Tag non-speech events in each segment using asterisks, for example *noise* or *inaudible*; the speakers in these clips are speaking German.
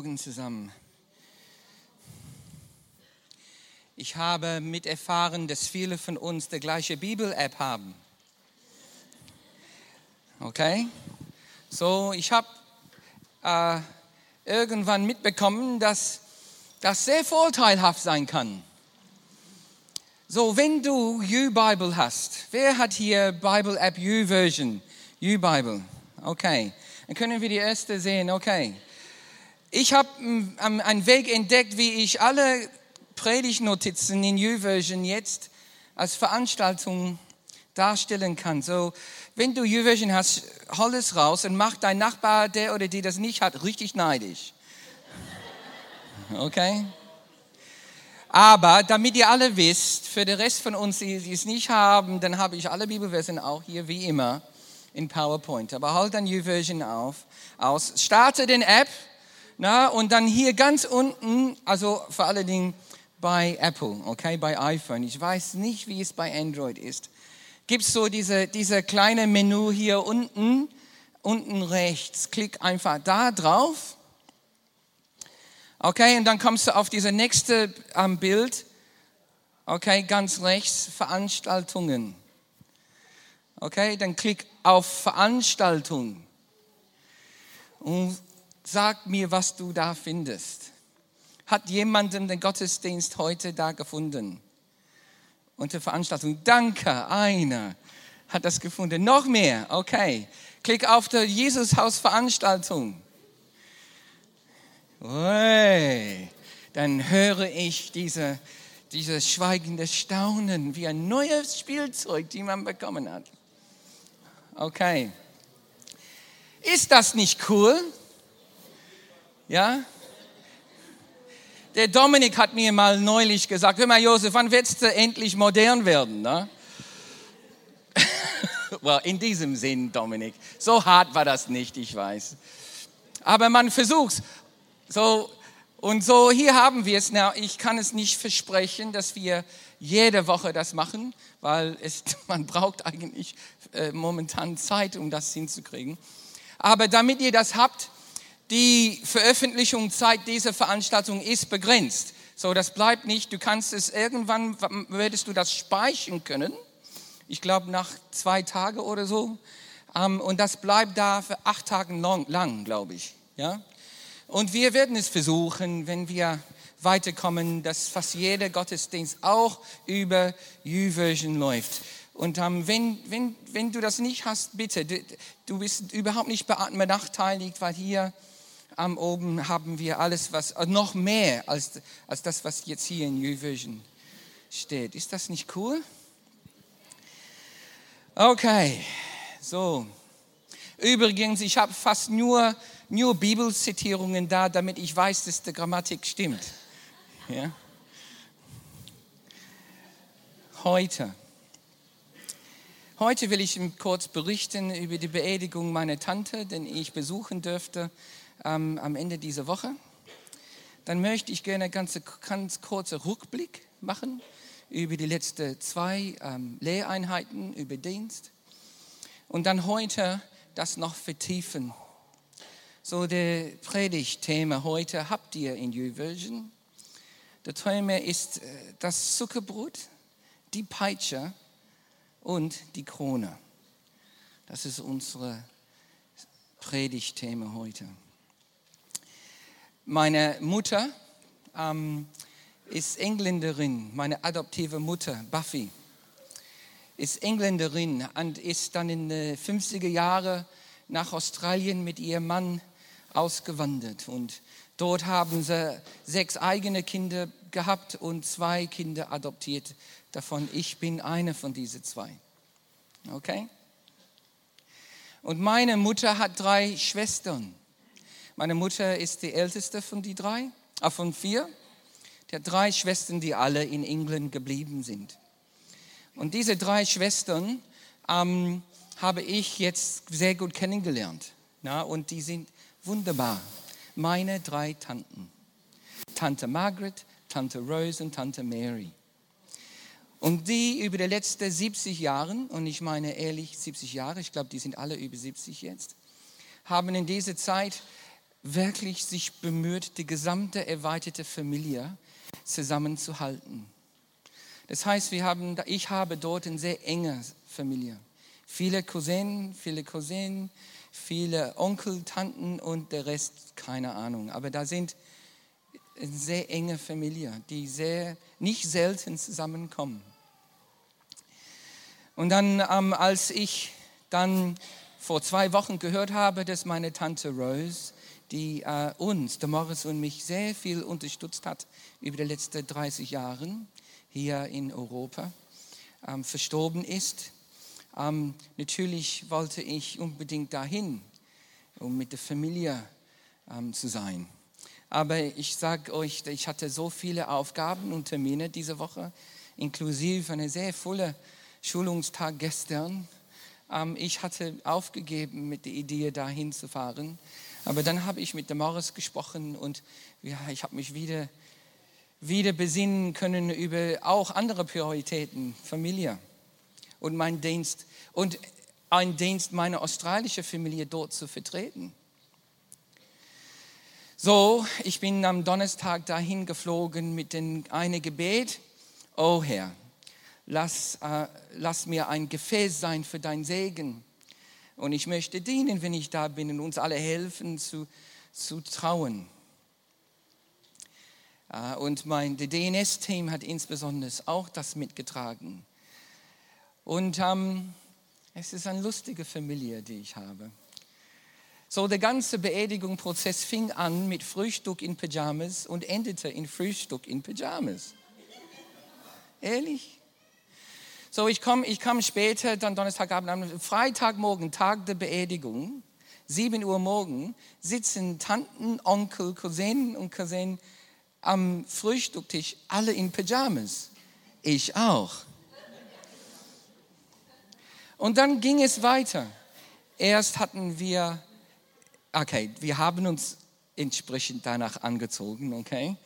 Morgen zusammen. Ich habe mit erfahren, dass viele von uns die gleiche Bibel-App haben. Okay? So, ich habe äh, irgendwann mitbekommen, dass das sehr vorteilhaft sein kann. So, wenn du U-Bible hast, wer hat hier Bible-App U-Version? U-Bible, okay. Dann können wir die erste sehen, okay. Ich habe einen Weg entdeckt, wie ich alle Predigtnotizen in YouVersion jetzt als Veranstaltung darstellen kann. So, wenn du YouVersion hast, hol es raus und mach dein Nachbar, der oder die das nicht hat, richtig neidisch. Okay? Aber damit ihr alle wisst, für den Rest von uns, die, es nicht haben, dann habe ich alle Bibelversen auch hier wie immer in PowerPoint. Aber halt dann YouVersion auf, aus, starte den App, na, und dann hier ganz unten, also vor allen Dingen bei Apple, okay, bei iPhone. Ich weiß nicht, wie es bei Android ist. Gibt es so diese, diese kleine Menü hier unten, unten rechts. Klick einfach da drauf. Okay, und dann kommst du auf diese nächste ähm, Bild. Okay, ganz rechts, Veranstaltungen. Okay, dann klick auf Veranstaltung. Sag mir, was du da findest. Hat jemanden den Gottesdienst heute da gefunden? Unter Veranstaltung. Danke, einer hat das gefunden. Noch mehr, okay. Klick auf die Jesus-Haus-Veranstaltung. Dann höre ich diese, dieses schweigende Staunen wie ein neues Spielzeug, die man bekommen hat. Okay. Ist das nicht cool? Ja? Der Dominik hat mir mal neulich gesagt, hör mal Josef, wann willst du endlich modern werden? Ne? *laughs* well, in diesem Sinn, Dominik. So hart war das nicht, ich weiß. Aber man versucht's. So, und so, hier haben wir es. Ich kann es nicht versprechen, dass wir jede Woche das machen, weil es, *laughs* man braucht eigentlich äh, momentan Zeit, um das hinzukriegen. Aber damit ihr das habt, die Veröffentlichungszeit dieser Veranstaltung ist begrenzt. So, das bleibt nicht. Du kannst es irgendwann, würdest du das speichern können. Ich glaube, nach zwei Tagen oder so. Um, und das bleibt da für acht Tage lang, lang glaube ich. Ja? Und wir werden es versuchen, wenn wir weiterkommen, dass fast jeder Gottesdienst auch über YouVersion läuft. Und ähm, wenn, wenn, wenn du das nicht hast, bitte, du, du bist überhaupt nicht benachteiligt, weil hier am oben haben wir alles, was äh, noch mehr als, als das, was jetzt hier in New Vision steht. Ist das nicht cool? Okay, so. Übrigens, ich habe fast nur, nur Bibelzitierungen da, damit ich weiß, dass die Grammatik stimmt. Ja? Heute. Heute will ich kurz berichten über die Beerdigung meiner Tante, den ich besuchen dürfte ähm, am Ende dieser Woche. Dann möchte ich gerne ganz, ganz kurze Rückblick machen über die letzten zwei ähm, Lehreinheiten über Dienst. Und dann heute das noch vertiefen. So, der Predigtthema heute habt ihr in YouVersion. Der Thema ist äh, das Zuckerbrot, die Peitsche und die Krone. Das ist unser Predigtthema heute. Meine Mutter ähm, ist Engländerin, meine adoptive Mutter, Buffy, ist Engländerin und ist dann in den 50er Jahren nach Australien mit ihrem Mann ausgewandert. Und dort haben sie sechs eigene Kinder gehabt und zwei Kinder adoptiert. Davon ich bin eine von diesen zwei. Okay? Und meine Mutter hat drei Schwestern. Meine Mutter ist die älteste von die drei, äh von vier. Hat drei Schwestern, die alle in England geblieben sind. Und diese drei Schwestern ähm, habe ich jetzt sehr gut kennengelernt. Na, und die sind wunderbar. Meine drei Tanten. Tante Margaret, Tante Rose und Tante Mary. Und die über die letzten 70 Jahre, und ich meine ehrlich 70 Jahre, ich glaube, die sind alle über 70 jetzt, haben in dieser Zeit wirklich sich bemüht, die gesamte erweiterte Familie zusammenzuhalten. Das heißt, wir haben, ich habe dort eine sehr enge Familie. Viele Cousinen, viele Cousinen, viele Onkel, Tanten und der Rest, keine Ahnung. Aber da sind eine sehr enge Familie, die sehr, nicht selten zusammenkommen. Und dann, ähm, als ich dann vor zwei Wochen gehört habe, dass meine Tante Rose, die äh, uns, der Morris und mich, sehr viel unterstützt hat über die letzten 30 Jahre hier in Europa, ähm, verstorben ist. Ähm, natürlich wollte ich unbedingt dahin, um mit der Familie ähm, zu sein. Aber ich sage euch, ich hatte so viele Aufgaben und Termine diese Woche, inklusive eine sehr volle Schulungstag gestern. Ähm, ich hatte aufgegeben mit der Idee, dahin zu fahren. Aber dann habe ich mit dem Morris gesprochen und ja, ich habe mich wieder, wieder besinnen können über auch andere Prioritäten, Familie und mein Dienst und ein Dienst meiner australischen Familie dort zu vertreten. So, ich bin am Donnerstag dahin geflogen mit dem eine Gebet. Oh Herr, lass, äh, lass mir ein Gefäß sein für dein Segen. Und ich möchte dienen, wenn ich da bin und uns alle helfen zu, zu trauen. Äh, und mein DNS-Team hat insbesondere auch das mitgetragen. Und ähm, es ist eine lustige Familie, die ich habe. So, der ganze Beerdigungsprozess fing an mit Frühstück in Pyjamas und endete in Frühstück in Pyjamas. Ehrlich? So, ich komme ich komm später, dann Donnerstagabend, am Freitagmorgen, Tag der Beerdigung, 7 Uhr morgen, sitzen Tanten, Onkel, Cousinen und Cousinen am Frühstücktisch, alle in Pyjamas. Ich auch. Und dann ging es weiter. Erst hatten wir, okay, wir haben uns entsprechend danach angezogen, okay?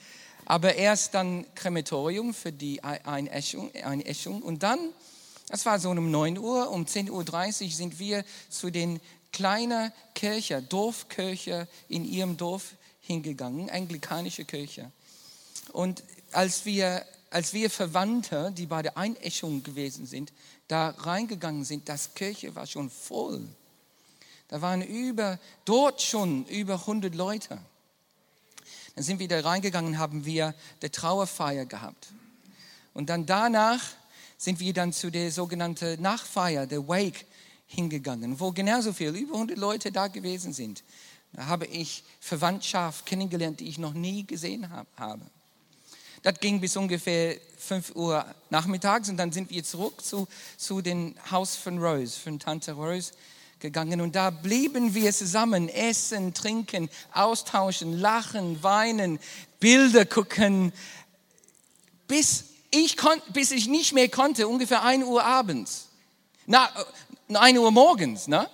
Aber erst dann Krematorium für die Einäschung, Einäschung und dann, das war so um 9 Uhr, um 10.30 Uhr sind wir zu den kleinen Kirche, Dorfkirche in ihrem Dorf hingegangen, anglikanische Kirche. Und als wir, als wir Verwandte, die bei der Einäschung gewesen sind, da reingegangen sind, das Kirche war schon voll. Da waren über, dort schon über 100 Leute. Dann sind wir da reingegangen, haben wir die Trauerfeier gehabt. Und dann danach sind wir dann zu der sogenannten Nachfeier, der Wake, hingegangen, wo genauso viel, über 100 Leute da gewesen sind. Da habe ich Verwandtschaft kennengelernt, die ich noch nie gesehen habe. Das ging bis ungefähr 5 Uhr nachmittags und dann sind wir zurück zu, zu dem Haus von Rose, von Tante Rose gegangen und da blieben wir zusammen, essen, trinken, austauschen, lachen, weinen, Bilder gucken, bis ich, bis ich nicht mehr konnte, ungefähr 1 Uhr abends, na, 1 Uhr morgens, ne?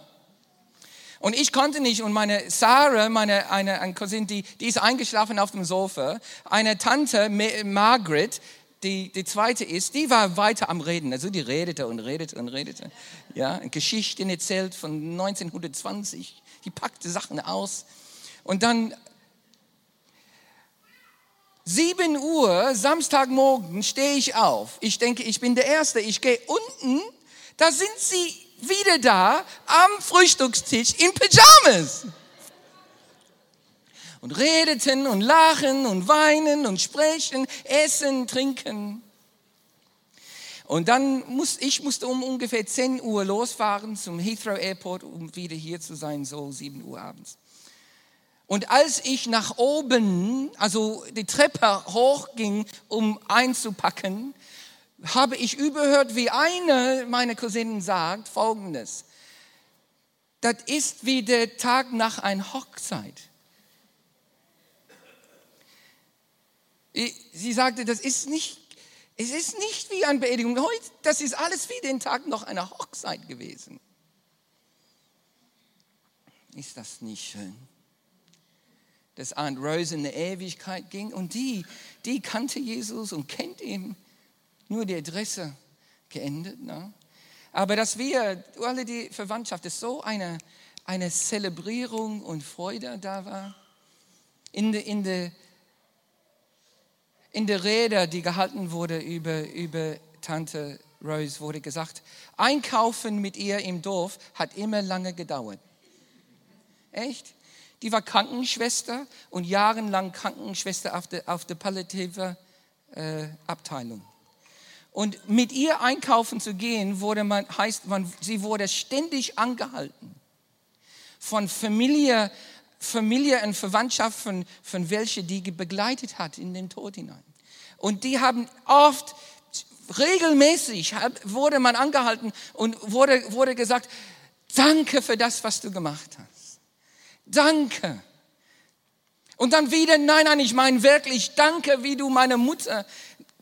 Und ich konnte nicht und meine Sarah, meine eine, eine Cousine, die, die ist eingeschlafen auf dem Sofa. Eine Tante, Margaret, die, die zweite ist, die war weiter am Reden. Also die redete und redete und redete. Ja, Geschichten erzählt von 1920. Die packte Sachen aus. Und dann 7 Uhr, Samstagmorgen, stehe ich auf. Ich denke, ich bin der Erste. Ich gehe unten. Da sind sie wieder da am Frühstückstisch in Pyjamas und redeten und lachen und weinen und sprechen, essen, trinken. Und dann muss ich musste um ungefähr 10 Uhr losfahren zum Heathrow Airport, um wieder hier zu sein, so 7 Uhr abends. Und als ich nach oben, also die Treppe hochging, um einzupacken, habe ich überhört, wie eine meiner Cousinen sagt, folgendes. Das ist wie der Tag nach einer Hochzeit. Sie sagte, das ist nicht, es ist nicht wie eine Beerdigung. Heute, das ist alles wie den Tag noch einer Hochzeit gewesen. Ist das nicht schön? Dass Aunt Rose in der Ewigkeit ging und die, die kannte Jesus und kennt ihn. Nur die Adresse geändert. Ne? Aber dass wir, alle die Verwandtschaft, dass so eine, eine Zelebrierung und Freude da war. In der in de, in der Rede, die gehalten wurde über, über Tante Rose, wurde gesagt, Einkaufen mit ihr im Dorf hat immer lange gedauert. Echt? Die war Krankenschwester und jahrelang Krankenschwester auf der, auf der palliative äh, Abteilung. Und mit ihr einkaufen zu gehen, wurde man, heißt man, sie wurde ständig angehalten von Familie, Familie und Verwandtschaft von, von welche die begleitet hat in den Tod hinein. Und die haben oft, regelmäßig wurde man angehalten und wurde, wurde gesagt, danke für das, was du gemacht hast. Danke. Und dann wieder, nein, nein, ich meine wirklich, danke, wie du meine Mutter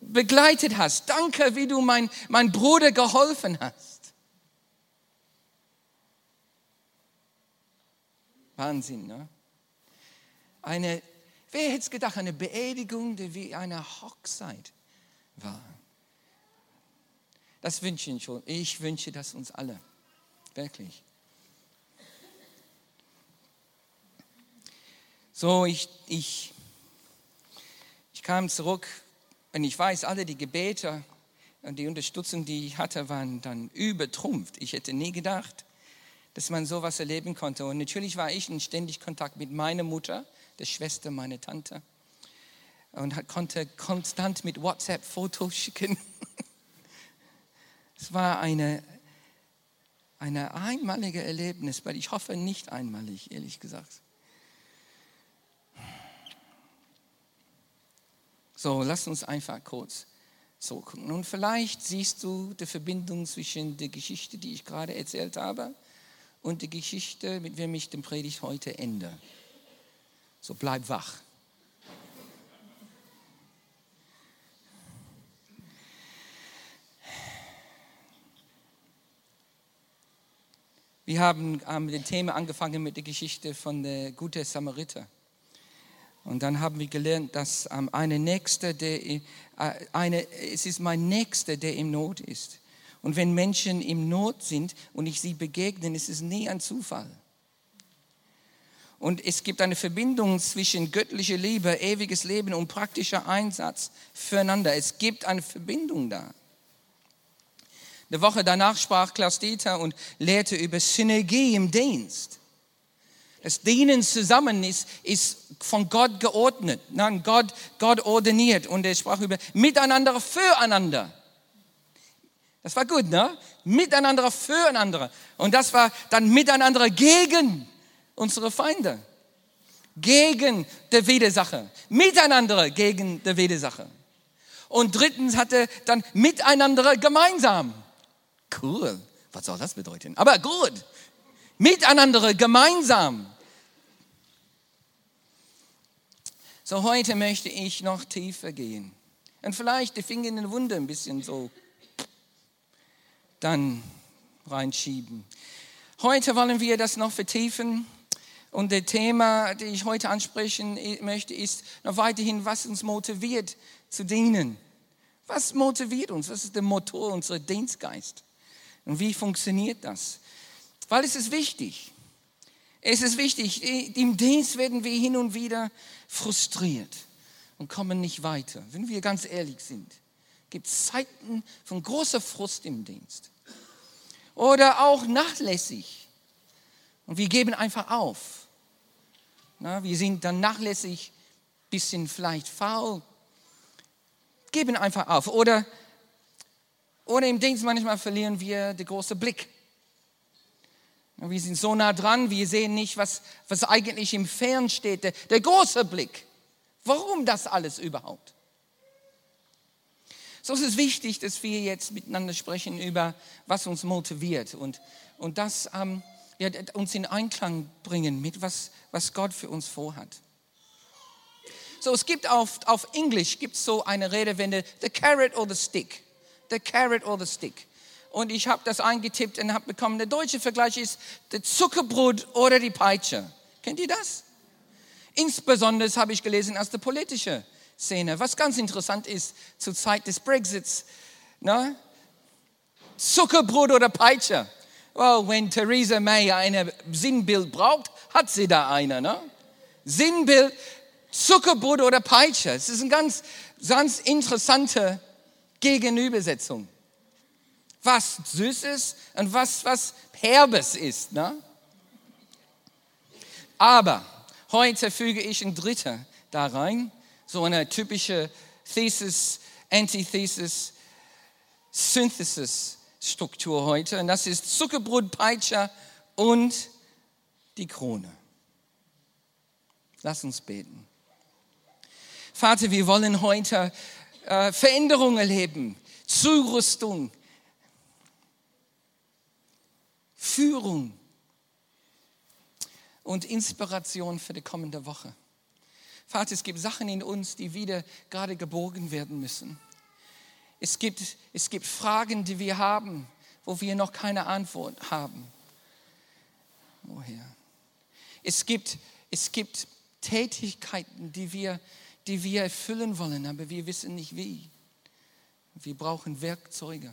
begleitet hast. Danke, wie du mein, mein Bruder geholfen hast. Wahnsinn, ne? Eine, wer hätte es gedacht, eine Beerdigung, die wie eine Hochzeit war. Das wünsche ich schon. Ich wünsche das uns alle. Wirklich. So, ich, ich, ich kam zurück und ich weiß, alle die Gebete und die Unterstützung, die ich hatte, waren dann übertrumpft. Ich hätte nie gedacht, dass man sowas erleben konnte. Und natürlich war ich in ständig Kontakt mit meiner Mutter, der Schwester meiner Tante, und konnte konstant mit WhatsApp Fotos schicken. *laughs* es war eine, eine einmalige Erlebnis, weil ich hoffe nicht einmalig, ehrlich gesagt. So, lass uns einfach kurz so gucken. Und vielleicht siehst du die Verbindung zwischen der Geschichte, die ich gerade erzählt habe, und die Geschichte, mit der ich den Predigt heute ende. So bleib wach. Wir haben mit dem Thema angefangen mit der Geschichte von der guten Samariter. Und dann haben wir gelernt, dass ähm, eine Nächste, der, äh, eine, es ist mein Nächster, der im Not ist. Und wenn Menschen im Not sind und ich sie begegnen, ist es nie ein Zufall. Und es gibt eine Verbindung zwischen göttlicher Liebe, ewiges Leben und praktischer Einsatz füreinander. Es gibt eine Verbindung da. Eine Woche danach sprach Klaus Dieter und lehrte über Synergie im Dienst. Das Dienen zusammen ist, ist von Gott geordnet. Nein, Gott, Gott ordiniert. Und er sprach über Miteinander füreinander. Das war gut, ne? Miteinander füreinander. Und das war dann Miteinander gegen unsere Feinde. Gegen die Widersacher. Miteinander gegen die Widersacher. Und drittens hatte dann Miteinander gemeinsam. Cool. Was soll das bedeuten? Aber gut miteinander, gemeinsam. So heute möchte ich noch tiefer gehen und vielleicht die Finger in den Wunde ein bisschen so dann reinschieben. Heute wollen wir das noch vertiefen und das Thema, das ich heute ansprechen möchte, ist noch weiterhin, was uns motiviert zu dienen. Was motiviert uns? Was ist der Motor unserer Dienstgeist? Und wie funktioniert das? Weil es ist wichtig. Es ist wichtig. Im Dienst werden wir hin und wieder frustriert und kommen nicht weiter. Wenn wir ganz ehrlich sind, gibt Zeiten von großer Frust im Dienst. Oder auch nachlässig. Und wir geben einfach auf. Na, wir sind dann nachlässig, bisschen vielleicht faul, geben einfach auf. Oder, oder im Dienst manchmal verlieren wir den großen Blick. Wir sind so nah dran, wir sehen nicht, was, was eigentlich im Fern steht, der, der große Blick. Warum das alles überhaupt? So ist es wichtig, dass wir jetzt miteinander sprechen über, was uns motiviert und, und das ähm, ja, uns in Einklang bringen mit, was, was Gott für uns vorhat. So, es gibt auf, auf Englisch gibt so eine Redewende, the carrot or the stick. The carrot or the stick und ich habe das eingetippt und habe bekommen, der deutsche Vergleich ist der Zuckerbrot oder die Peitsche. Kennt ihr das? Insbesondere habe ich gelesen aus der politischen Szene, was ganz interessant ist zur Zeit des Brexits. Ne? Zuckerbrot oder Peitsche. Well, wenn Theresa May ein Sinnbild braucht, hat sie da eine. Ne? Sinnbild, Zuckerbrot oder Peitsche. Es ist eine ganz, ganz interessante Gegenübersetzung. Was Süßes und was, was Herbes ist. Ne? Aber heute füge ich ein dritter da rein, so eine typische Thesis, Antithesis, Synthesis-Struktur heute. Und das ist Zuckerbrot, Peitsche und die Krone. Lass uns beten. Vater, wir wollen heute äh, Veränderungen erleben, Zurüstung, Führung und Inspiration für die kommende Woche. Vater, es gibt Sachen in uns, die wieder gerade gebogen werden müssen. Es gibt, es gibt Fragen, die wir haben, wo wir noch keine Antwort haben. Woher? Es gibt, es gibt Tätigkeiten, die wir, die wir erfüllen wollen, aber wir wissen nicht wie. Wir brauchen Werkzeuge.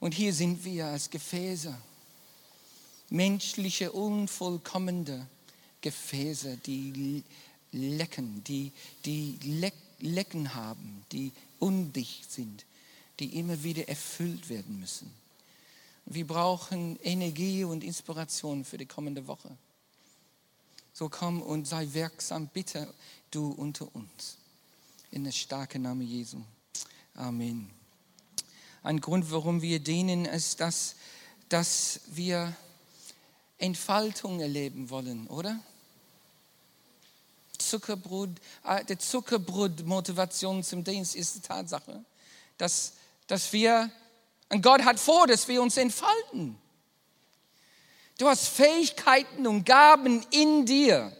Und hier sind wir als Gefäße, menschliche, unvollkommene Gefäße, die lecken, die, die Lecken haben, die undicht sind, die immer wieder erfüllt werden müssen. Wir brauchen Energie und Inspiration für die kommende Woche. So komm und sei wirksam, bitte du unter uns. In der starken Name Jesu. Amen. Ein Grund, warum wir dienen, ist, dass, dass wir Entfaltung erleben wollen, oder? Zuckerbrot, äh, die Zuckerbrot-Motivation zum Dienst ist die Tatsache, dass, dass wir, und Gott hat vor, dass wir uns entfalten. Du hast Fähigkeiten und Gaben in dir,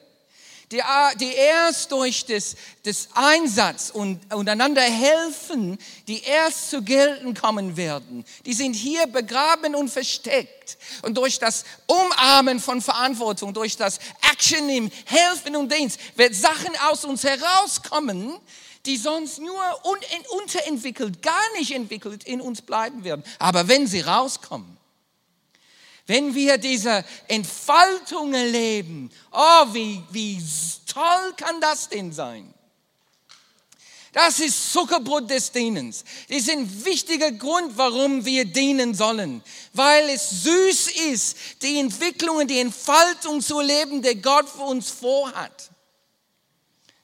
die, die erst durch das, das Einsatz und, und einander helfen, die erst zu gelten kommen werden. Die sind hier begraben und versteckt. Und durch das Umarmen von Verantwortung, durch das Action im Helfen und Dienst, wird Sachen aus uns herauskommen, die sonst nur unterentwickelt, gar nicht entwickelt in uns bleiben werden. Aber wenn sie rauskommen, wenn wir diese Entfaltung erleben, oh, wie, wie toll kann das denn sein? Das ist Zuckerbrot des Dienens. Das ist ein wichtiger Grund, warum wir dienen sollen. Weil es süß ist, die Entwicklung und die Entfaltung zu erleben, die Gott für uns vorhat.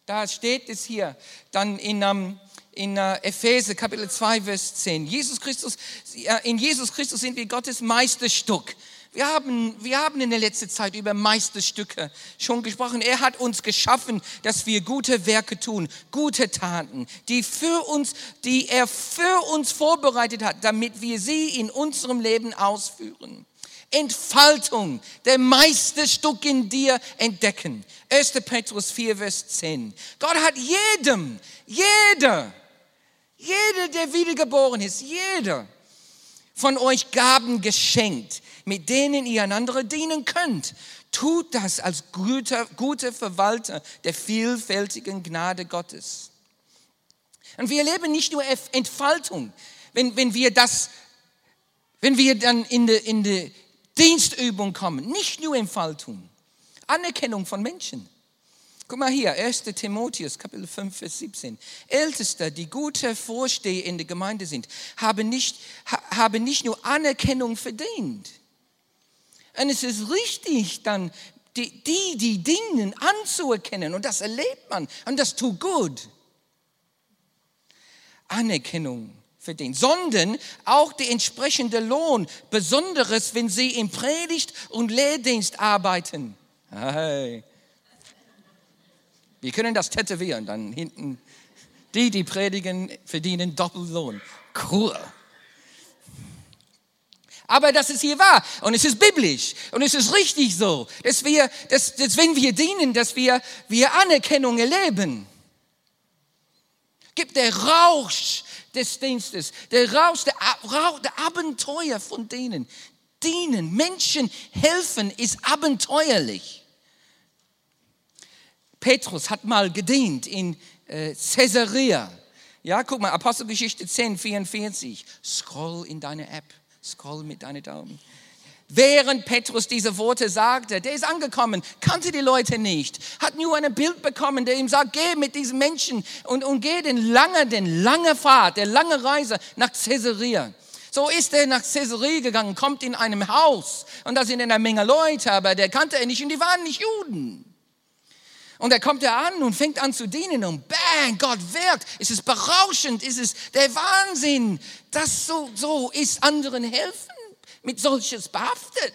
Da steht es hier dann in, um, in uh, Epheser Kapitel 2, Vers 10. Jesus Christus, in Jesus Christus sind wir Gottes Meisterstück. Wir haben, wir haben in der letzten Zeit über Meisterstücke schon gesprochen. Er hat uns geschaffen, dass wir gute Werke tun, gute Taten, die für uns, die er für uns vorbereitet hat, damit wir sie in unserem Leben ausführen. Entfaltung, der Meisterstück in dir entdecken. 1. Petrus 4, Vers 10. Gott hat jedem, jeder, jeder, der wiedergeboren ist, jeder von euch Gaben geschenkt, mit denen ihr einander dienen könnt. Tut das als guter, guter Verwalter der vielfältigen Gnade Gottes. Und wir erleben nicht nur Entfaltung, wenn, wenn wir das, wenn wir dann in die, in die Dienstübung kommen, nicht nur Entfaltung, Anerkennung von Menschen. Guck mal hier, 1. Timotheus, Kapitel 5, Vers 17. Älteste, die gute Vorsteher in der Gemeinde sind, haben nicht, haben nicht nur Anerkennung verdient, und es ist richtig, dann die, die, die dienen, anzuerkennen. Und das erlebt man. Und das tut gut. Anerkennung verdient, sondern auch der entsprechende Lohn, besonderes, wenn sie im Predigt- und Lehrdienst arbeiten. Hey. Wir können das tätowieren, dann hinten. Die, die predigen, verdienen Doppellohn. Cool. Aber das ist hier wahr und es ist biblisch und es ist richtig so, dass wir, dass, dass wenn wir dienen, dass wir, wir Anerkennung erleben. Gibt der Rausch des Dienstes, der Rausch, der, der Abenteuer von denen. Dienen, Menschen helfen ist abenteuerlich. Petrus hat mal gedient in äh, Caesarea. Ja, guck mal, Apostelgeschichte 10, 44. Scroll in deine App. Scroll mit deinen Daumen. Während Petrus diese Worte sagte, der ist angekommen, kannte die Leute nicht, hat nur ein Bild bekommen, der ihm sagt, geh mit diesen Menschen und, und geh den lange, den lange Fahrt, der lange Reise nach Caesarea. So ist er nach Caesarea gegangen, kommt in einem Haus und da sind eine Menge Leute, aber der kannte er nicht und die waren nicht Juden. Und er kommt da an und fängt an zu dienen und bang, Gott wirkt. Es ist berauschend, es ist der Wahnsinn. Das so, so ist anderen helfen mit solches behaftet.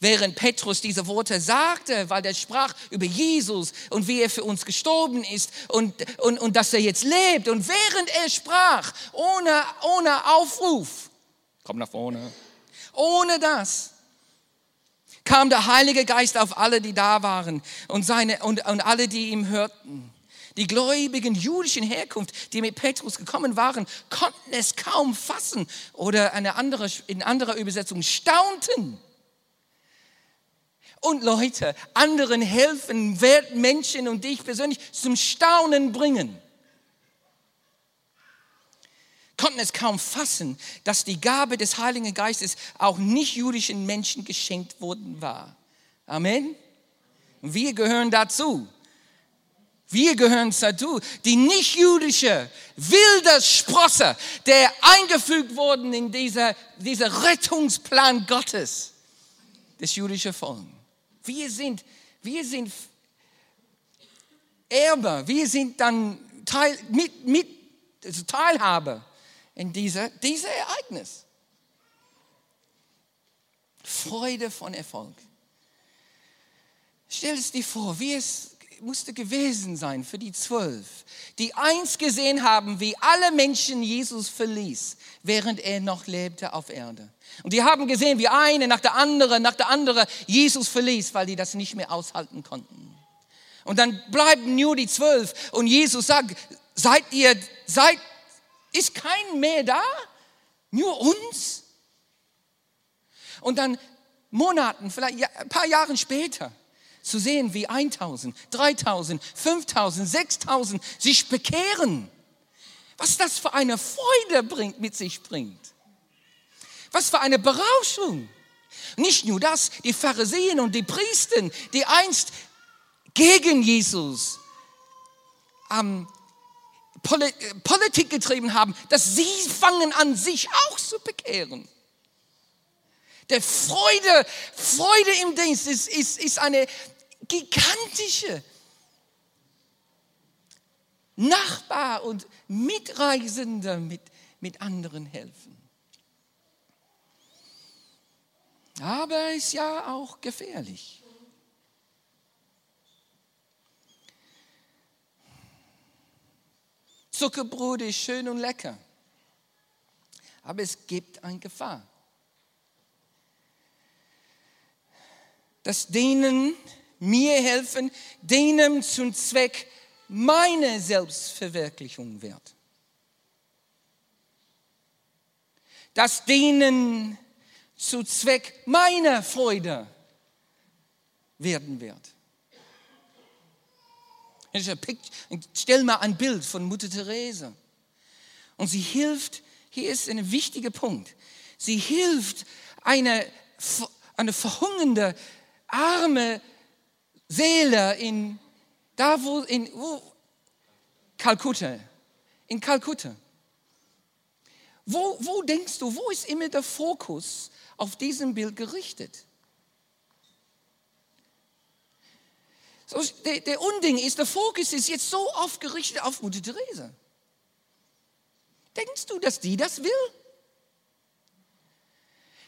Während Petrus diese Worte sagte, weil er sprach über Jesus und wie er für uns gestorben ist und, und, und dass er jetzt lebt. Und während er sprach, ohne, ohne Aufruf, komm nach vorne, ohne das, kam der Heilige Geist auf alle, die da waren und, seine, und, und alle, die ihm hörten. Die Gläubigen jüdischen Herkunft, die mit Petrus gekommen waren, konnten es kaum fassen oder eine andere, in anderer Übersetzung staunten. Und Leute, anderen helfen, Menschen und dich persönlich zum Staunen bringen. Konnten es kaum fassen, dass die Gabe des Heiligen Geistes auch nicht jüdischen Menschen geschenkt worden war. Amen. Wir gehören dazu. Wir gehören dazu. Die nicht-jüdische, wilde Sprosse, der eingefügt worden in dieser, dieser Rettungsplan Gottes, das jüdische Volk. Wir sind, wir sind Erbe, wir sind dann Teil, mit, mit, also Teilhaber in dieser, dieser Ereignis. Freude von Erfolg. Stell es dir vor, wie es musste gewesen sein für die zwölf, die eins gesehen haben, wie alle Menschen Jesus verließ, während er noch lebte auf Erde. Und die haben gesehen, wie eine nach der anderen, nach der anderen Jesus verließ, weil die das nicht mehr aushalten konnten. Und dann bleiben nur die zwölf und Jesus sagt, seid ihr, seid, ist kein mehr da? Nur uns? Und dann Monaten, vielleicht ein paar Jahre später, zu sehen, wie 1000, 3000, 5000, 6000 sich bekehren. Was das für eine Freude bringt, mit sich bringt. Was für eine Berauschung. Nicht nur das, die Pharisäer und die Priester, die einst gegen Jesus ähm, Politik getrieben haben, dass sie fangen an, sich auch zu bekehren. Der Freude, Freude im Dienst ist, ist, ist eine gigantische Nachbar und Mitreisende mit, mit anderen helfen. Aber ist ja auch gefährlich. Zuckerbrot ist schön und lecker, aber es gibt eine Gefahr. Das Dehnen mir helfen, denen zum Zweck meine Selbstverwirklichung wird. Das denen zu Zweck meiner Freude werden wird. Stell mal ein Bild von Mutter Teresa. Und sie hilft, hier ist ein wichtiger Punkt, sie hilft eine, eine verhungernde, arme Seele in, da wo, in wo, Kalkutta, in Kalkutta. Wo, wo denkst du, wo ist immer der Fokus auf diesem Bild gerichtet? So, der, der Unding ist, der Fokus ist jetzt so oft gerichtet auf Mutter Therese. Denkst du, dass die das will?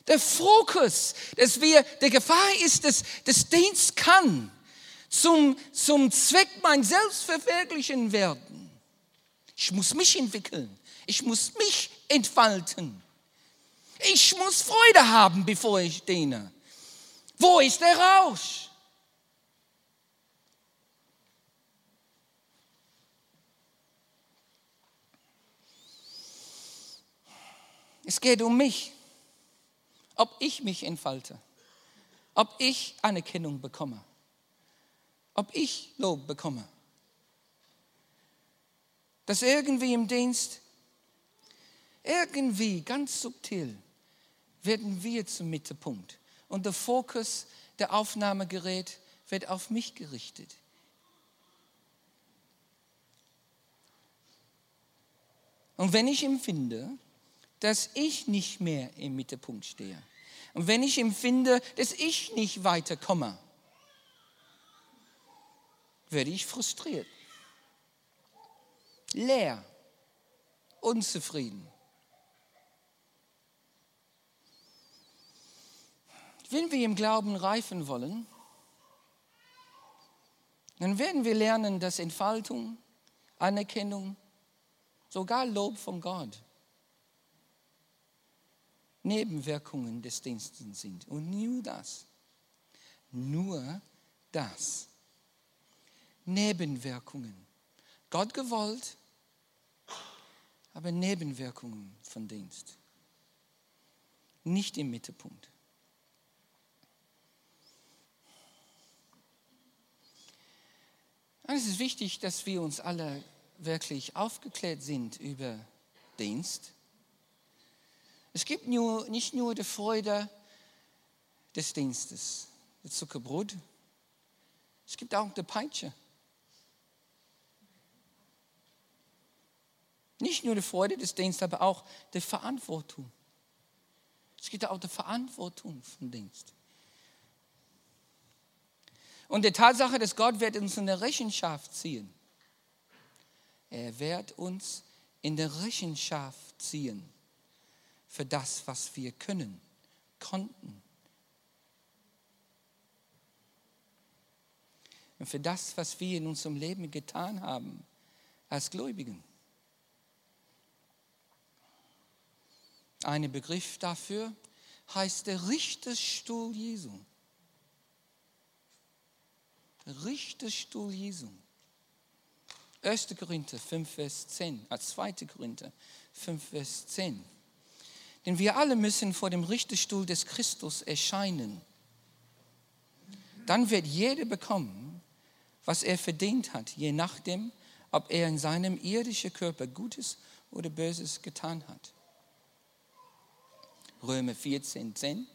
Der Fokus, dass wir, der Gefahr ist, dass das Dienst kann zum, zum Zweck mein Selbstverwirklichen werden. Ich muss mich entwickeln. Ich muss mich entfalten. Ich muss Freude haben, bevor ich diene. Wo ist der Rausch? Es geht um mich, ob ich mich entfalte, ob ich Anerkennung bekomme ob ich Lob bekomme. Dass irgendwie im Dienst, irgendwie ganz subtil, werden wir zum Mittelpunkt. Und der Fokus der Aufnahmegerät wird auf mich gerichtet. Und wenn ich empfinde, dass ich nicht mehr im Mittelpunkt stehe, und wenn ich empfinde, dass ich nicht weiterkomme, werde ich frustriert, leer, unzufrieden. Wenn wir im Glauben reifen wollen, dann werden wir lernen, dass Entfaltung, Anerkennung, sogar Lob von Gott Nebenwirkungen des Dienstes sind. Und nur das. Nur das. Nebenwirkungen. Gott gewollt, aber Nebenwirkungen von Dienst. Nicht im Mittelpunkt. Und es ist wichtig, dass wir uns alle wirklich aufgeklärt sind über Dienst. Es gibt nur, nicht nur die Freude des Dienstes, das Zuckerbrot, es gibt auch die Peitsche. Nicht nur die Freude des Dienstes, aber auch die Verantwortung. Es gibt auch die Verantwortung vom Dienst. Und die Tatsache, dass Gott wird uns in der Rechenschaft ziehen. Er wird uns in der Rechenschaft ziehen für das, was wir können, konnten. Und für das, was wir in unserem Leben getan haben als Gläubigen. Ein Begriff dafür heißt der Richterstuhl Jesu. Richterstuhl Jesu. 1. Korinther 5, Vers 10, als 2. Korinther 5, Vers 10. Denn wir alle müssen vor dem Richterstuhl des Christus erscheinen. Dann wird jeder bekommen, was er verdient hat, je nachdem, ob er in seinem irdischen Körper Gutes oder Böses getan hat. Römer 14, 10.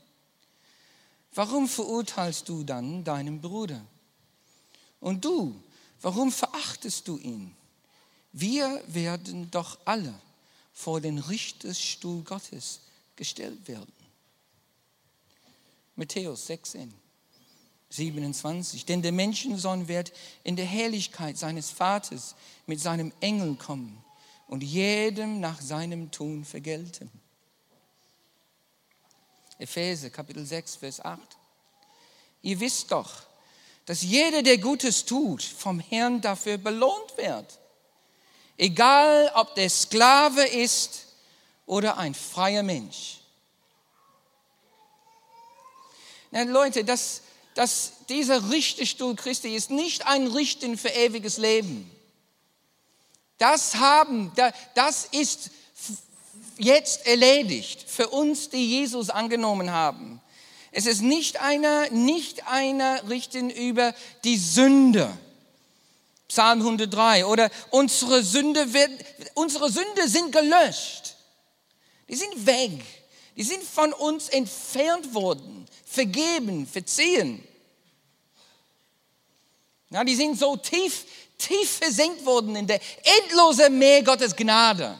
Warum verurteilst du dann deinen Bruder? Und du, warum verachtest du ihn? Wir werden doch alle vor den Richterstuhl Gottes gestellt werden. Matthäus 16, 27. Denn der Menschensohn wird in der Herrlichkeit seines Vaters mit seinem Engel kommen und jedem nach seinem Tun vergelten. Epheser Kapitel 6, Vers 8. Ihr wisst doch, dass jeder, der Gutes tut, vom Herrn dafür belohnt wird. Egal, ob der Sklave ist oder ein freier Mensch. Na, Leute, das, das, dieser Richterstuhl Christi ist nicht ein Richten für ewiges Leben. Das haben, das ist jetzt erledigt für uns, die Jesus angenommen haben. Es ist nicht einer, nicht einer Richten über die Sünde. Psalm 103. Oder unsere Sünde, wird, unsere Sünde sind gelöscht. Die sind weg. Die sind von uns entfernt worden, vergeben, verziehen. Ja, die sind so tief, tief versenkt worden in der endlosen Meer Gottes Gnade.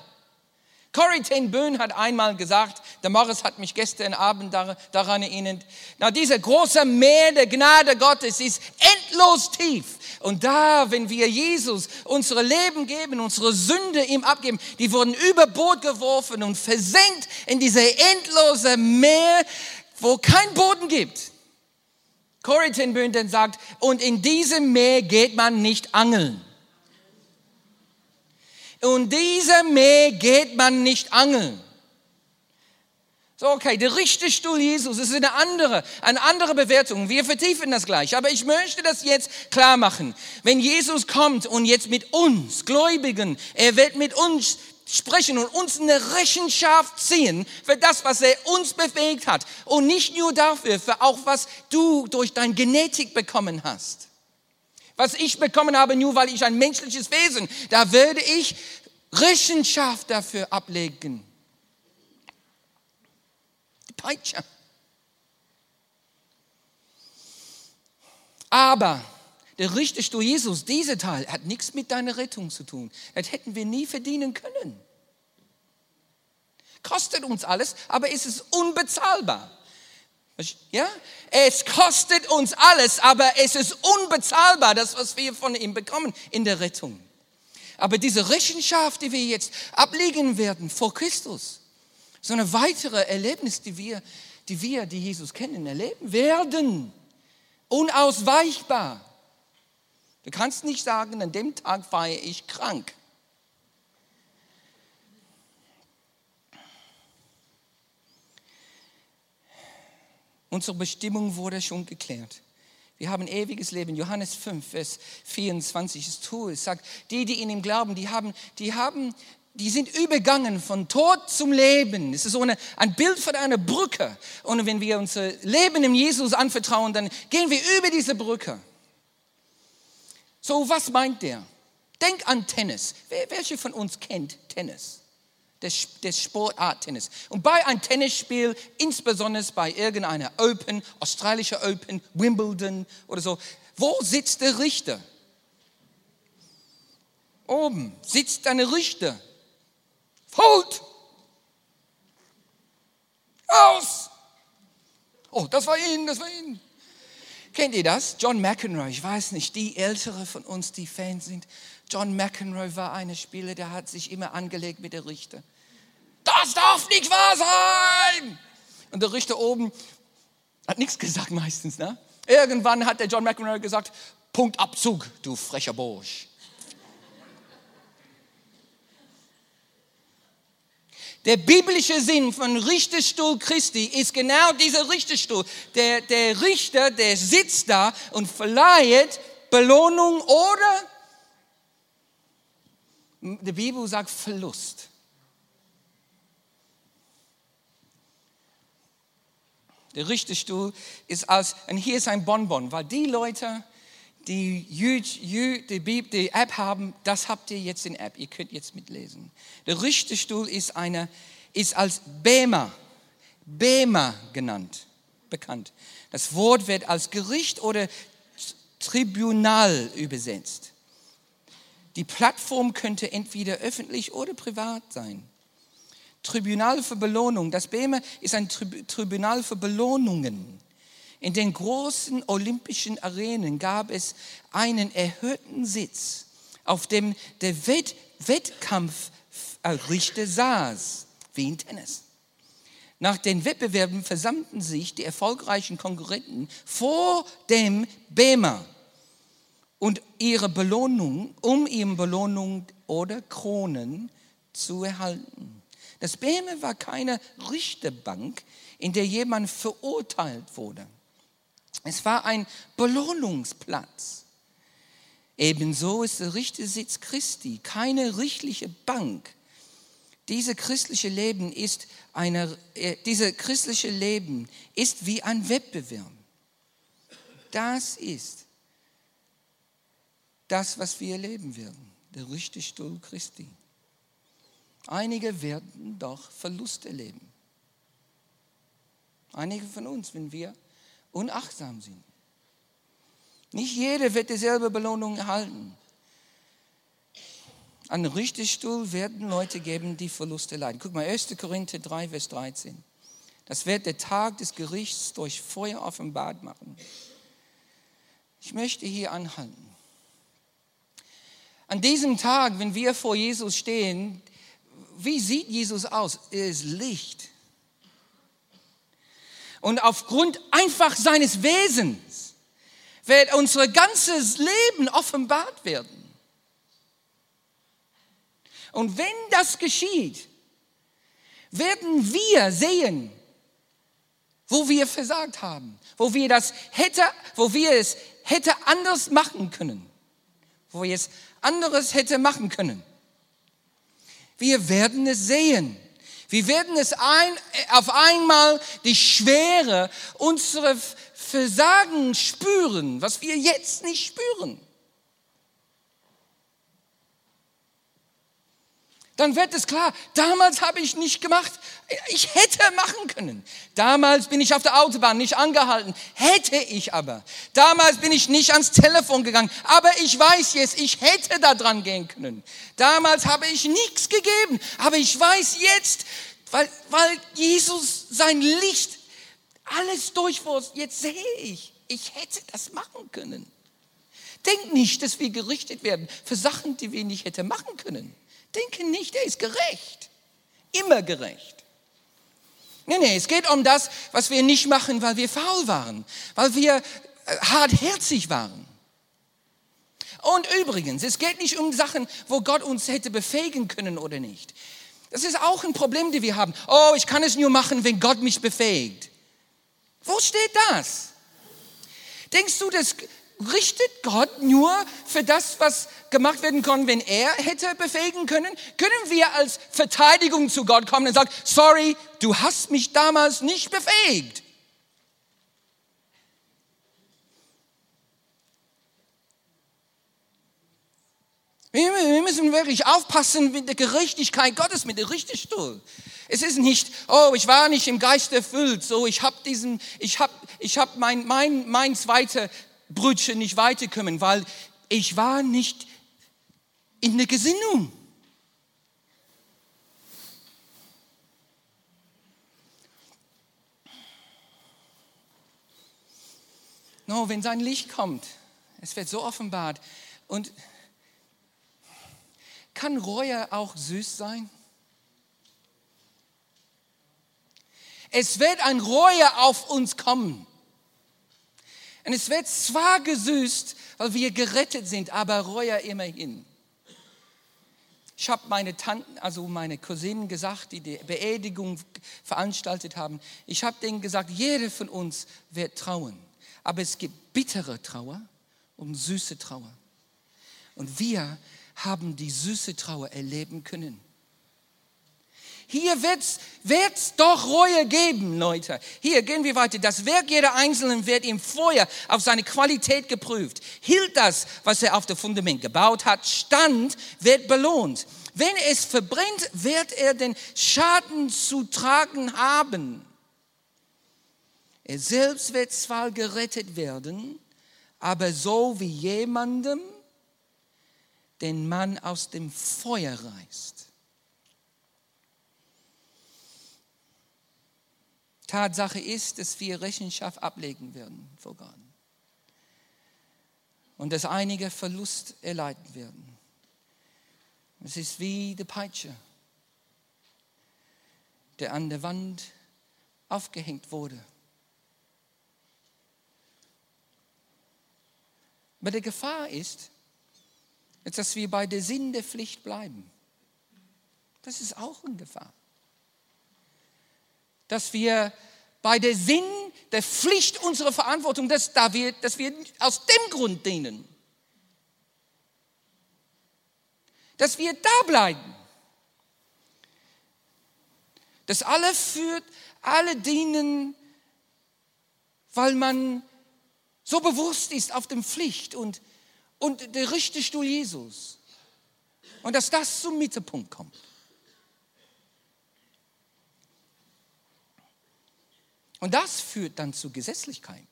Corrie ten Boom hat einmal gesagt, der Morris hat mich gestern Abend daran erinnert, na, dieser große Meer der Gnade Gottes ist endlos tief. Und da, wenn wir Jesus unsere Leben geben, unsere Sünde ihm abgeben, die wurden über Bord geworfen und versenkt in diese endlose Meer, wo kein Boden gibt. Corrie ten Boom dann sagt, und in diesem Meer geht man nicht angeln. Und diese Meer geht man nicht angeln. So, okay, der Richterstuhl Jesus ist eine andere, eine andere Bewertung. Wir vertiefen das gleich. Aber ich möchte das jetzt klar machen. Wenn Jesus kommt und jetzt mit uns, Gläubigen, er wird mit uns sprechen und uns eine Rechenschaft ziehen für das, was er uns bewegt hat. Und nicht nur dafür, für auch was du durch dein Genetik bekommen hast was ich bekommen habe, nur weil ich ein menschliches Wesen, da würde ich Rechenschaft dafür ablegen. Die Peitsche. Aber der Richterstuhl Jesus, dieser Teil, hat nichts mit deiner Rettung zu tun. Das hätten wir nie verdienen können. Kostet uns alles, aber es ist unbezahlbar. Ja? Es kostet uns alles, aber es ist unbezahlbar, das, was wir von ihm bekommen in der Rettung. Aber diese Rechenschaft, die wir jetzt ablegen werden vor Christus, so eine weitere Erlebnis, die wir, die wir, die Jesus kennen, erleben werden. Unausweichbar. Du kannst nicht sagen, an dem Tag war ich krank. Unsere Bestimmung wurde schon geklärt. Wir haben ewiges Leben. Johannes 5, Vers 24 ist Tool. Sagt, die, die in ihm glauben, die haben, die haben, die sind übergangen von Tod zum Leben. Es ist so eine, ein Bild von einer Brücke. Und wenn wir unser Leben im Jesus anvertrauen, dann gehen wir über diese Brücke. So, was meint der? Denk an Tennis. Wer, welche von uns kennt Tennis? Des, des Sportart Tennis. Und bei einem Tennisspiel, insbesondere bei irgendeiner Open, australischer Open, Wimbledon oder so, wo sitzt der Richter? Oben sitzt eine Richter. Holt! Aus! Oh, das war ihn, das war ihn. Kennt ihr das? John McEnroe, ich weiß nicht, die Ältere von uns, die Fans sind. John McEnroe war ein Spieler, der hat sich immer angelegt mit der Richter. Das darf nicht wahr sein! Und der Richter oben hat nichts gesagt meistens. Ne? Irgendwann hat der John McEnroe gesagt, Punkt Abzug, du frecher Bursch. Der biblische Sinn von Richterstuhl Christi ist genau dieser Richterstuhl. Der, der Richter, der sitzt da und verleiht Belohnung oder, die Bibel sagt Verlust. Der Richterstuhl ist als, und hier ist ein Bonbon, weil die Leute, die die, die App haben, das habt ihr jetzt in App, ihr könnt jetzt mitlesen. Der Richterstuhl ist, eine, ist als Bema, Bema genannt, bekannt. Das Wort wird als Gericht oder Tribunal übersetzt. Die Plattform könnte entweder öffentlich oder privat sein. Tribunal für Belohnung. Das BEME ist ein Tribunal für Belohnungen. In den großen olympischen Arenen gab es einen erhöhten Sitz, auf dem der Wett Wettkampfrichter saß, wie in Tennis. Nach den Wettbewerben versammelten sich die erfolgreichen Konkurrenten vor dem BEMA und ihre Belohnung, um ihre Belohnung oder Kronen zu erhalten. Das BME war keine Richterbank, in der jemand verurteilt wurde. Es war ein Belohnungsplatz. Ebenso ist der Richtersitz Christi keine richtliche Bank. Diese christliche Leben ist eine, äh, diese christliche Leben ist wie ein Wettbewerb. Das ist das, was wir erleben werden, der Richterstuhl Christi. Einige werden doch Verlust erleben. Einige von uns, wenn wir unachtsam sind. Nicht jeder wird dieselbe Belohnung erhalten. An Richterstuhl werden Leute geben, die Verluste leiden. Guck mal, 1. Korinther 3, Vers 13. Das wird der Tag des Gerichts durch Feuer offenbart machen. Ich möchte hier anhalten. An diesem Tag, wenn wir vor Jesus stehen, wie sieht Jesus aus? Er ist Licht. Und aufgrund einfach seines Wesens wird unser ganzes Leben offenbart werden. Und wenn das geschieht, werden wir sehen, wo wir versagt haben, wo wir das hätte, wo wir es hätte anders machen können, wo wir es anderes hätte machen können. Wir werden es sehen. Wir werden es ein, auf einmal die Schwere unserer Versagen spüren, was wir jetzt nicht spüren. Dann wird es klar, damals habe ich nicht gemacht. Ich hätte machen können. Damals bin ich auf der Autobahn nicht angehalten. Hätte ich aber. Damals bin ich nicht ans Telefon gegangen. Aber ich weiß jetzt, ich hätte da dran gehen können. Damals habe ich nichts gegeben. Aber ich weiß jetzt, weil, weil Jesus sein Licht alles durchwurst. Jetzt sehe ich, ich hätte das machen können. Denk nicht, dass wir gerichtet werden für Sachen, die wir nicht hätten machen können. Denke nicht, er ist gerecht. Immer gerecht. Nee, nee, es geht um das, was wir nicht machen, weil wir faul waren, weil wir äh, hartherzig waren. Und übrigens, es geht nicht um Sachen, wo Gott uns hätte befähigen können oder nicht. Das ist auch ein Problem, das wir haben. Oh, ich kann es nur machen, wenn Gott mich befähigt. Wo steht das? Denkst du, dass richtet Gott nur für das, was gemacht werden kann, wenn er hätte befähigen können? Können wir als Verteidigung zu Gott kommen und sagen, sorry, du hast mich damals nicht befähigt? Wir müssen wirklich aufpassen mit der Gerechtigkeit Gottes, mit der Richterstuhl. Es ist nicht, oh, ich war nicht im Geist erfüllt, so ich habe diesen, ich habe, ich habe mein, mein, mein zweiter Brüdchen nicht weiterkommen, weil ich war nicht in der Gesinnung. No, wenn sein Licht kommt, es wird so offenbart. Und kann Reue auch süß sein? Es wird ein Reue auf uns kommen. Und es wird zwar gesüßt, weil wir gerettet sind, aber Reue immerhin. Ich habe meine Tanten, also meine Cousinen gesagt, die die Beerdigung veranstaltet haben, ich habe denen gesagt, jeder von uns wird trauen. Aber es gibt bittere Trauer und süße Trauer. Und wir haben die süße Trauer erleben können. Hier wird's, wird's doch Reue geben, Leute. Hier gehen wir weiter. Das Werk jeder Einzelnen wird im Feuer auf seine Qualität geprüft. Hielt das, was er auf dem Fundament gebaut hat, stand, wird belohnt. Wenn es verbrennt, wird er den Schaden zu tragen haben. Er selbst wird zwar gerettet werden, aber so wie jemandem, den man aus dem Feuer reißt. Tatsache ist, dass wir Rechenschaft ablegen werden vor Gott. Und dass einige Verlust erleiden werden. Es ist wie die Peitsche, der an der Wand aufgehängt wurde. Aber die Gefahr ist, dass wir bei der Sinn der Pflicht bleiben. Das ist auch eine Gefahr. Dass wir bei der Sinn der Pflicht unserer Verantwortung, dass, da wir, dass wir aus dem Grund dienen. Dass wir da bleiben. Dass alle führt, alle dienen, weil man so bewusst ist auf dem Pflicht und und der Richterstuhl Jesus. Und dass das zum Mittelpunkt kommt. Und das führt dann zu Gesetzlichkeit.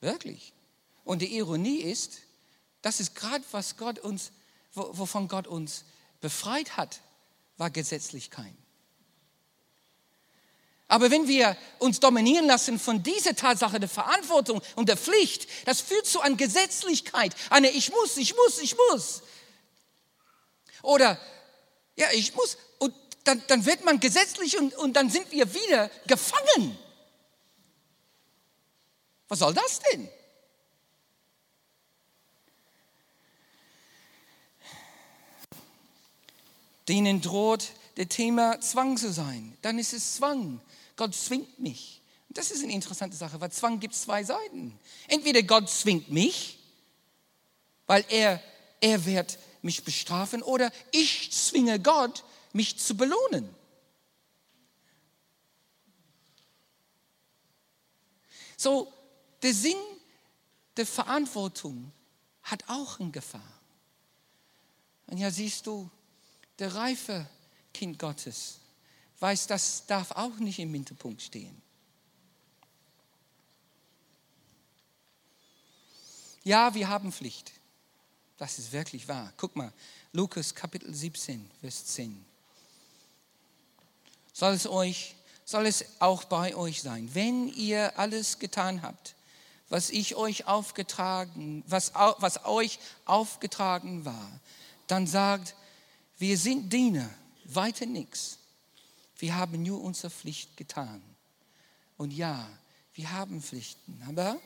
Wirklich. Und die Ironie ist, das ist gerade, was Gott uns, wovon Gott uns befreit hat, war Gesetzlichkeit. Aber wenn wir uns dominieren lassen von dieser Tatsache der Verantwortung und der Pflicht, das führt zu einer Gesetzlichkeit, eine Ich muss, ich muss, ich muss. Oder ja, ich muss. Und dann, dann wird man gesetzlich und, und dann sind wir wieder gefangen. Was soll das denn? Denen droht der Thema Zwang zu sein. Dann ist es Zwang. Gott zwingt mich. Das ist eine interessante Sache, weil Zwang gibt zwei Seiten. Entweder Gott zwingt mich, weil er, er wird mich bestrafen, oder ich zwinge Gott, mich zu belohnen. So, der Sinn der Verantwortung hat auch eine Gefahr. Und ja, siehst du, Der reife Kind Gottes weiß, das darf auch nicht im Mittelpunkt stehen. Ja, wir haben Pflicht. Das ist wirklich wahr. Guck mal, Lukas Kapitel 17, Vers 10. Soll es euch, soll es auch bei euch sein, wenn ihr alles getan habt, was ich euch aufgetragen, was, was euch aufgetragen war, dann sagt, wir sind Diener, weiter nichts. Wir haben nur unsere Pflicht getan. Und ja, wir haben Pflichten, aber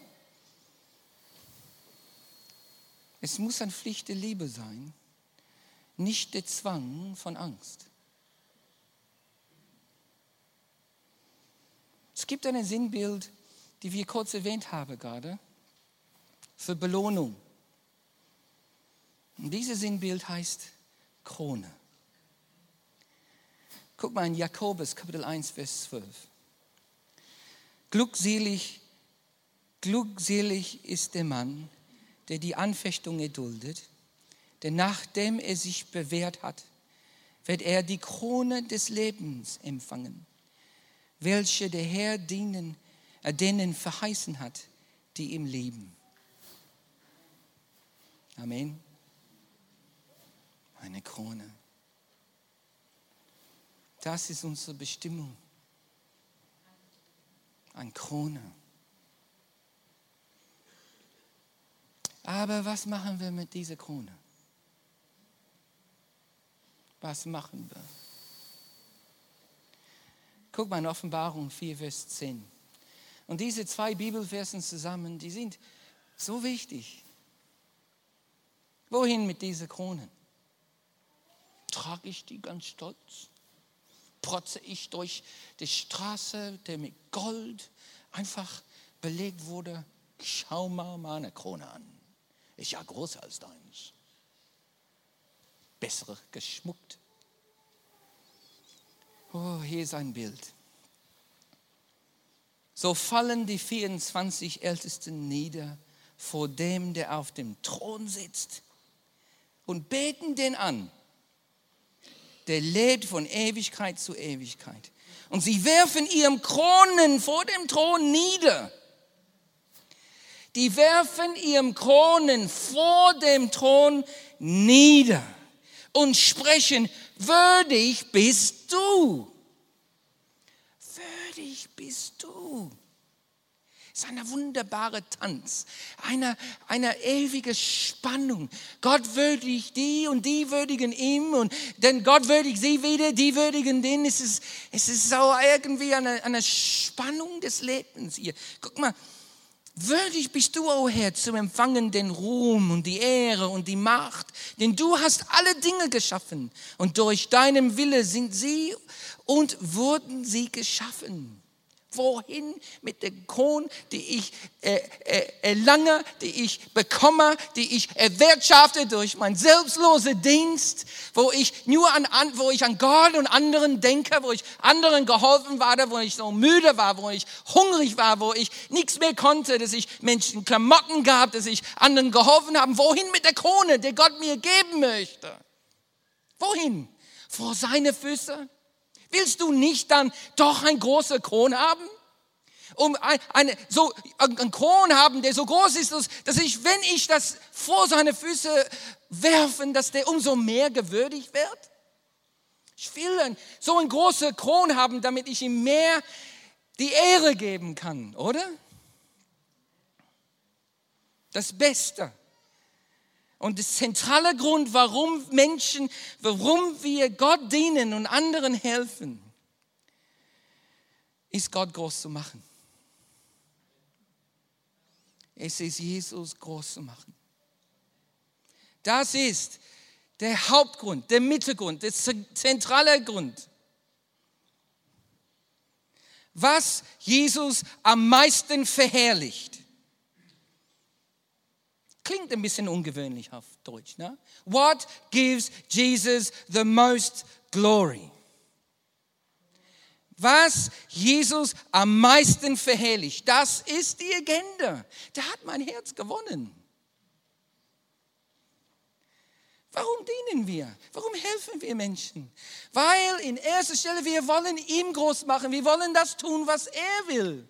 es muss eine Pflicht der Liebe sein, nicht der Zwang von Angst. Es gibt ein Sinnbild, die wir kurz erwähnt haben gerade, für Belohnung. Und dieses Sinnbild heißt Krone. Guck mal in Jakobus Kapitel 1, Vers 12. Glückselig, glückselig ist der Mann, der die Anfechtung erduldet, denn nachdem er sich bewährt hat, wird er die Krone des Lebens empfangen, welche der Herr dienen, äh, denen verheißen hat, die ihm lieben. Amen. Eine Krone. Das ist unsere Bestimmung. Eine Krone. Aber was machen wir mit dieser Krone? Was machen wir? Guck mal in Offenbarung 4, Vers 10. Und diese zwei Bibelversen zusammen, die sind so wichtig. Wohin mit dieser Krone? Trage ich die ganz stolz? Protze ich durch die Straße, der mit Gold einfach belegt wurde? Schau mal meine Krone an. Ist ja größer als deins. Bessere geschmuckt. Oh, hier ist ein Bild. So fallen die 24 Ältesten nieder vor dem, der auf dem Thron sitzt und beten den an. Der lebt von Ewigkeit zu Ewigkeit. Und sie werfen ihrem Kronen vor dem Thron nieder. Die werfen ihrem Kronen vor dem Thron nieder und sprechen, würdig bist du. Würdig bist du. Es ist ein wunderbarer Tanz, eine, eine ewige Spannung. Gott würdigt die und die würdigen ihm und denn Gott würdigt sie wieder, die würdigen den. Es ist, es ist so irgendwie eine, eine Spannung des Lebens hier. Guck mal, Würdig bist du, o oh Herr, zu empfangen den Ruhm und die Ehre und die Macht, denn du hast alle Dinge geschaffen und durch deinem Wille sind sie und wurden sie geschaffen. Wohin mit der Kron, die ich äh, äh, erlange, die ich bekomme, die ich erwirtschafte durch meinen selbstlosen Dienst, wo ich nur an, wo ich an Gott und anderen denke, wo ich anderen geholfen war, wo ich so müde war, wo ich hungrig war, wo ich nichts mehr konnte, dass ich Menschen Klamotten gab, dass ich anderen geholfen habe. Wohin mit der Krone, die Gott mir geben möchte? Wohin? Vor seine Füße? Willst du nicht dann doch ein großer Kron haben? Um ein, eine, so einen Kron haben, der so groß ist, dass ich, wenn ich das vor seine Füße werfen, dass der umso mehr gewürdigt wird? Ich will so einen großen Kron haben, damit ich ihm mehr die Ehre geben kann, oder? Das Beste. Und der zentrale Grund, warum Menschen, warum wir Gott dienen und anderen helfen, ist Gott groß zu machen. Es ist Jesus groß zu machen. Das ist der Hauptgrund, der Mittelgrund, der zentrale Grund. Was Jesus am meisten verherrlicht Klingt ein bisschen ungewöhnlich auf Deutsch. Ne? What gives Jesus the most glory? Was Jesus am meisten verherrlicht, das ist die Agenda. Der hat mein Herz gewonnen. Warum dienen wir? Warum helfen wir Menschen? Weil in erster Stelle wir wollen ihn groß machen. Wir wollen das tun, was er will.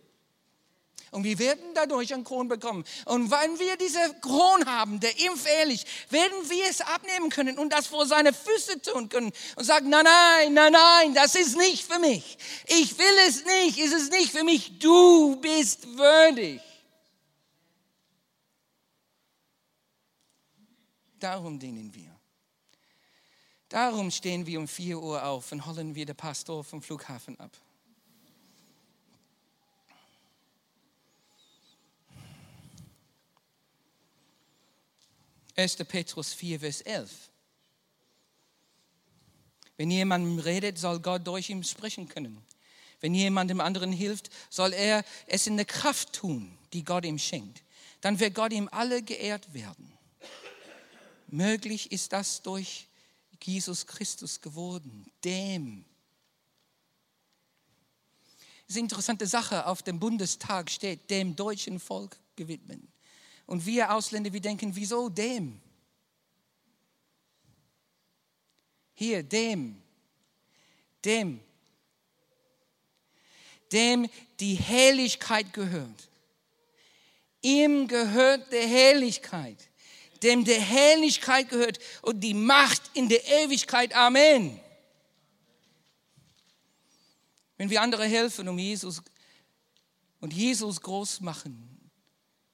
Und wir werden dadurch einen Kron bekommen. Und wenn wir diese Kron haben, der ihm fähig, werden wir es abnehmen können und das vor seine Füße tun können und sagen, nein, nein, nein, nein, das ist nicht für mich. Ich will es nicht, ist es nicht für mich. Du bist würdig. Darum dienen wir. Darum stehen wir um 4 Uhr auf und holen wir den Pastor vom Flughafen ab. 1. Petrus 4, Vers 11. Wenn jemandem redet, soll Gott durch ihn sprechen können. Wenn jemandem anderen hilft, soll er es in der Kraft tun, die Gott ihm schenkt. Dann wird Gott ihm alle geehrt werden. Möglich ist das durch Jesus Christus geworden, dem. Das ist eine interessante Sache, auf dem Bundestag steht, dem deutschen Volk gewidmet. Und wir Ausländer, wir denken, wieso dem? Hier, dem, dem, dem die Herrlichkeit gehört. Ihm gehört die Herrlichkeit, dem die Herrlichkeit gehört und die Macht in der Ewigkeit. Amen. Wenn wir andere helfen, um Jesus und Jesus groß machen,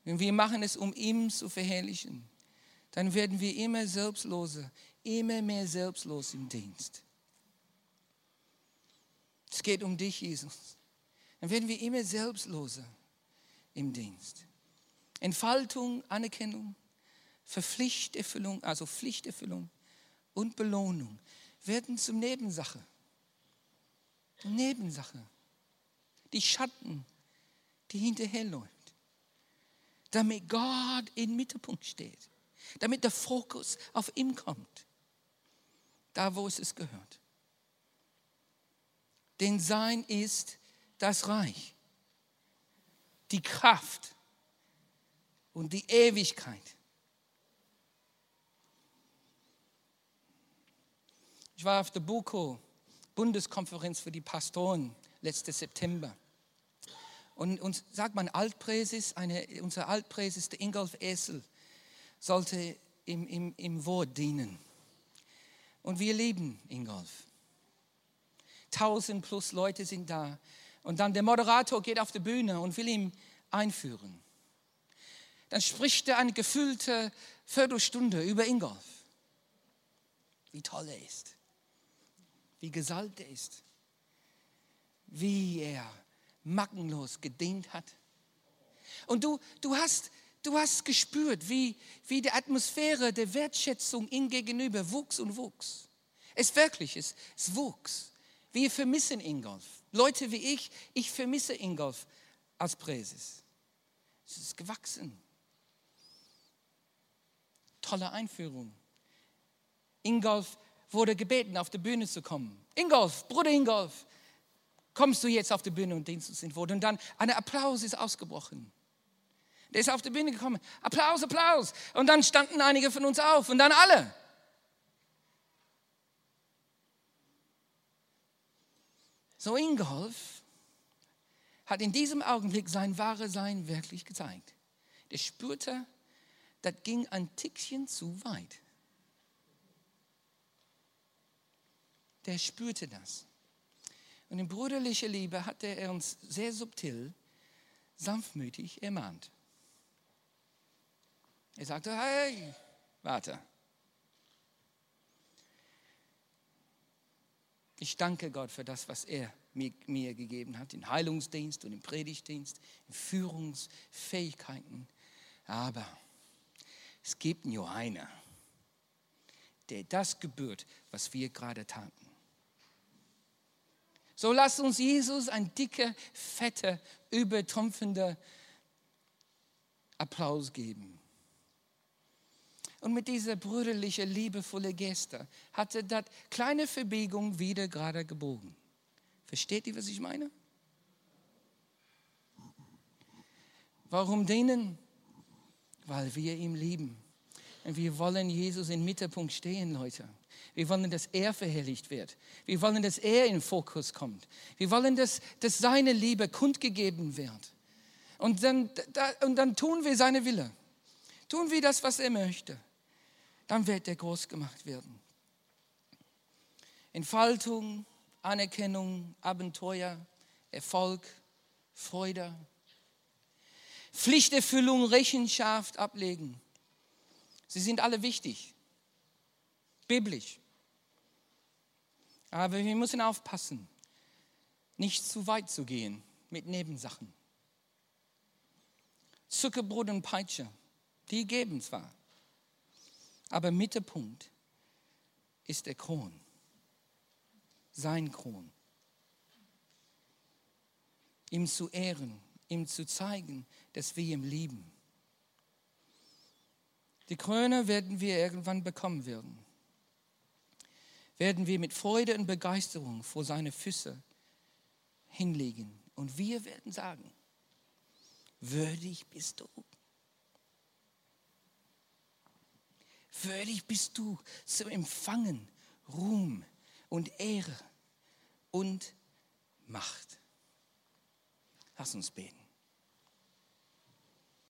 wenn wir machen es, um ihn zu verherrlichen, dann werden wir immer selbstloser, immer mehr selbstlos im Dienst. Es geht um dich, Jesus. Dann werden wir immer selbstloser im Dienst. Entfaltung, Anerkennung, Verpflichterfüllung, also Pflichterfüllung und Belohnung werden zum Nebensache. Nebensache. Die Schatten, die hinterherläuft damit Gott im Mittelpunkt steht, damit der Fokus auf ihn kommt, da wo es gehört. Denn sein ist das Reich, die Kraft und die Ewigkeit. Ich war auf der BUKO, Bundeskonferenz für die Pastoren, letzten September. Und, und sagt man, Altpräses, eine, unser Altpräses, der Ingolf Essel, sollte im, im, im Wort dienen. Und wir lieben Ingolf. Tausend plus Leute sind da. Und dann der Moderator geht auf die Bühne und will ihn einführen. Dann spricht er eine gefüllte Viertelstunde über Ingolf. Wie toll er ist. Wie gesalbt er ist. Wie er mackenlos gedient hat. Und du, du, hast, du hast gespürt, wie, wie die Atmosphäre der Wertschätzung ihm gegenüber wuchs und wuchs. Es wirklich, es, es wuchs. Wir vermissen Ingolf. Leute wie ich, ich vermisse Ingolf als Präses. Es ist gewachsen. Tolle Einführung. Ingolf wurde gebeten, auf die Bühne zu kommen. Ingolf, Bruder Ingolf, kommst du jetzt auf die Bühne und dienst uns in Wort. Und dann ein Applaus ist ausgebrochen. Der ist auf die Bühne gekommen. Applaus, Applaus. Und dann standen einige von uns auf und dann alle. So Ingolf hat in diesem Augenblick sein wahres Sein wirklich gezeigt. Der spürte, das ging ein Tickchen zu weit. Der spürte das. Und in brüderlicher Liebe hatte er uns sehr subtil, sanftmütig ermahnt. Er sagte, hey, warte. Ich danke Gott für das, was er mir, mir gegeben hat, im Heilungsdienst und im Predigtdienst, in Führungsfähigkeiten. Aber es gibt nur einer, der das gebührt, was wir gerade taten. So lasst uns Jesus ein dicker, fetter, übertrumpfender Applaus geben. Und mit dieser brüderlichen, liebevollen Geste hat er das kleine Verbiegung wieder gerade gebogen. Versteht ihr, was ich meine? Warum denen? Weil wir ihn lieben. Und wir wollen Jesus im Mittelpunkt stehen, Leute. Wir wollen, dass er verherrlicht wird. Wir wollen, dass er in den Fokus kommt. Wir wollen, dass, dass seine Liebe kundgegeben wird. Und dann, da, und dann tun wir seine Wille. Tun wir das, was er möchte. Dann wird er groß gemacht werden. Entfaltung, Anerkennung, Abenteuer, Erfolg, Freude, Pflichterfüllung, Rechenschaft ablegen. Sie sind alle wichtig, biblisch. Aber wir müssen aufpassen, nicht zu weit zu gehen mit Nebensachen. Zuckerbrot und Peitsche, die geben zwar, aber Mittelpunkt ist der Kron, sein Kron. Ihm zu ehren, ihm zu zeigen, dass wir ihn lieben. Die Krone werden wir irgendwann bekommen werden. Werden wir mit Freude und Begeisterung vor seine Füße hinlegen. Und wir werden sagen, würdig bist du. Würdig bist du zu empfangen Ruhm und Ehre und Macht. Lass uns beten.